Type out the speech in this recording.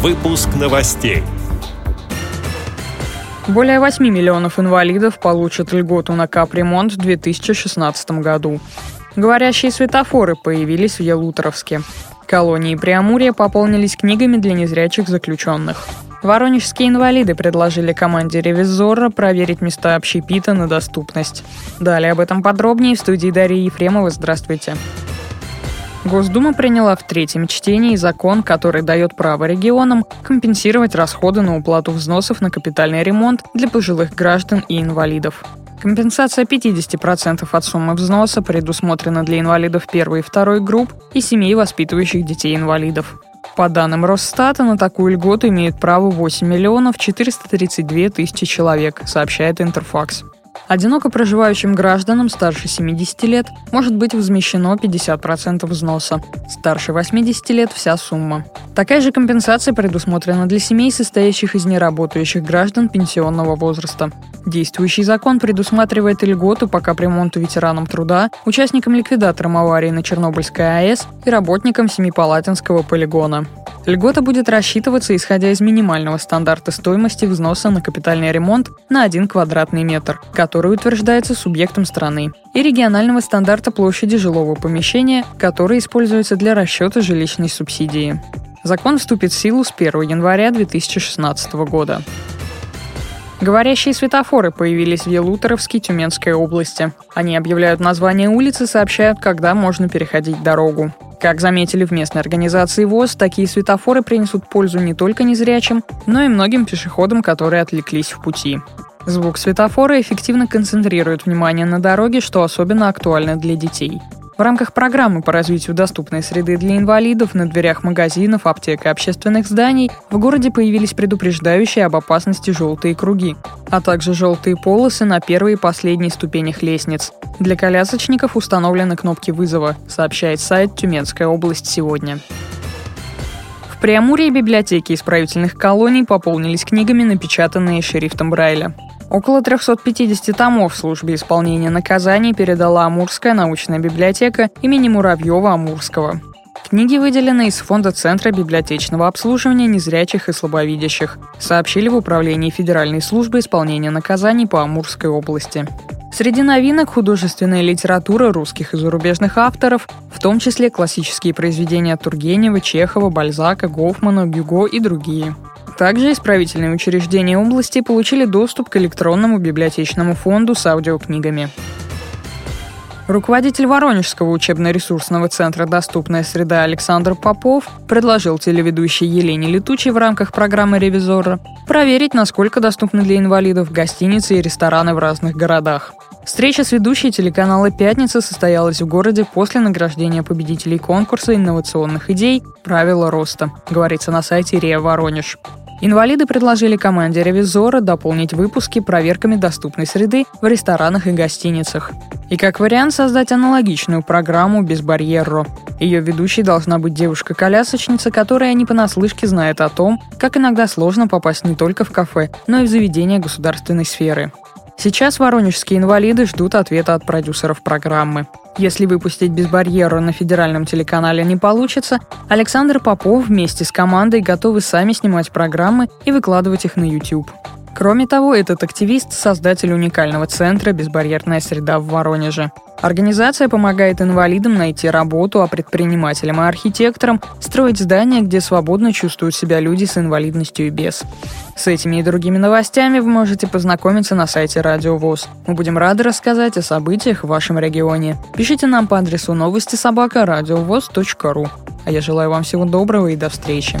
Выпуск новостей. Более 8 миллионов инвалидов получат льготу на капремонт в 2016 году. Говорящие светофоры появились в Елуторовске. Колонии Преамурья пополнились книгами для незрячих заключенных. Воронежские инвалиды предложили команде «Ревизора» проверить места общепита на доступность. Далее об этом подробнее в студии Дарьи Ефремова. Здравствуйте. Госдума приняла в третьем чтении закон, который дает право регионам компенсировать расходы на уплату взносов на капитальный ремонт для пожилых граждан и инвалидов. Компенсация 50% от суммы взноса предусмотрена для инвалидов первой и второй групп и семей, воспитывающих детей-инвалидов. По данным Росстата, на такую льготу имеют право 8 миллионов 432 тысячи человек, сообщает Интерфакс. Одиноко проживающим гражданам старше 70 лет может быть возмещено 50% взноса, старше 80 лет – вся сумма. Такая же компенсация предусмотрена для семей, состоящих из неработающих граждан пенсионного возраста. Действующий закон предусматривает льготу по капремонту ветеранам труда, участникам ликвидаторам аварии на Чернобыльской АЭС и работникам Семипалатинского полигона. Льгота будет рассчитываться, исходя из минимального стандарта стоимости взноса на капитальный ремонт на 1 квадратный метр, который утверждается субъектом страны, и регионального стандарта площади жилого помещения, который используется для расчета жилищной субсидии. Закон вступит в силу с 1 января 2016 года. Говорящие светофоры появились в Елуторовске Тюменской области. Они объявляют название улицы и сообщают, когда можно переходить дорогу. Как заметили в местной организации ВОЗ, такие светофоры принесут пользу не только незрячим, но и многим пешеходам, которые отвлеклись в пути. Звук светофора эффективно концентрирует внимание на дороге, что особенно актуально для детей. В рамках программы по развитию доступной среды для инвалидов на дверях магазинов, аптек и общественных зданий в городе появились предупреждающие об опасности желтые круги, а также желтые полосы на первой и последней ступенях лестниц. Для колясочников установлены кнопки вызова, сообщает сайт «Тюменская область сегодня». В библиотеки исправительных колоний пополнились книгами, напечатанные шрифтом Брайля. Около 350 томов в службе исполнения наказаний передала Амурская научная библиотека имени Муравьева-Амурского. Книги выделены из фонда Центра библиотечного обслуживания незрячих и слабовидящих, сообщили в Управлении Федеральной службы исполнения наказаний по Амурской области. Среди новинок художественная литература русских и зарубежных авторов, в том числе классические произведения Тургенева, Чехова, Бальзака, Гофмана, Гюго и другие. Также исправительные учреждения области получили доступ к электронному библиотечному фонду с аудиокнигами. Руководитель Воронежского учебно-ресурсного центра «Доступная среда» Александр Попов предложил телеведущей Елене Летучей в рамках программы «Ревизора» проверить, насколько доступны для инвалидов гостиницы и рестораны в разных городах. Встреча с ведущей телеканала «Пятница» состоялась в городе после награждения победителей конкурса инновационных идей «Правила роста», говорится на сайте РИА Воронеж. Инвалиды предложили команде ревизора дополнить выпуски проверками доступной среды в ресторанах и гостиницах. И как вариант создать аналогичную программу без барьерро. Ее ведущей должна быть девушка-колясочница, которая не понаслышке знает о том, как иногда сложно попасть не только в кафе, но и в заведения государственной сферы. Сейчас воронежские инвалиды ждут ответа от продюсеров программы. Если выпустить без барьера на федеральном телеканале не получится, Александр Попов вместе с командой готовы сами снимать программы и выкладывать их на YouTube. Кроме того, этот активист – создатель уникального центра «Безбарьерная среда» в Воронеже. Организация помогает инвалидам найти работу, а предпринимателям и архитекторам строить здания, где свободно чувствуют себя люди с инвалидностью и без. С этими и другими новостями вы можете познакомиться на сайте Радио ВОЗ. Мы будем рады рассказать о событиях в вашем регионе. Пишите нам по адресу новости собака ру. А я желаю вам всего доброго и до встречи.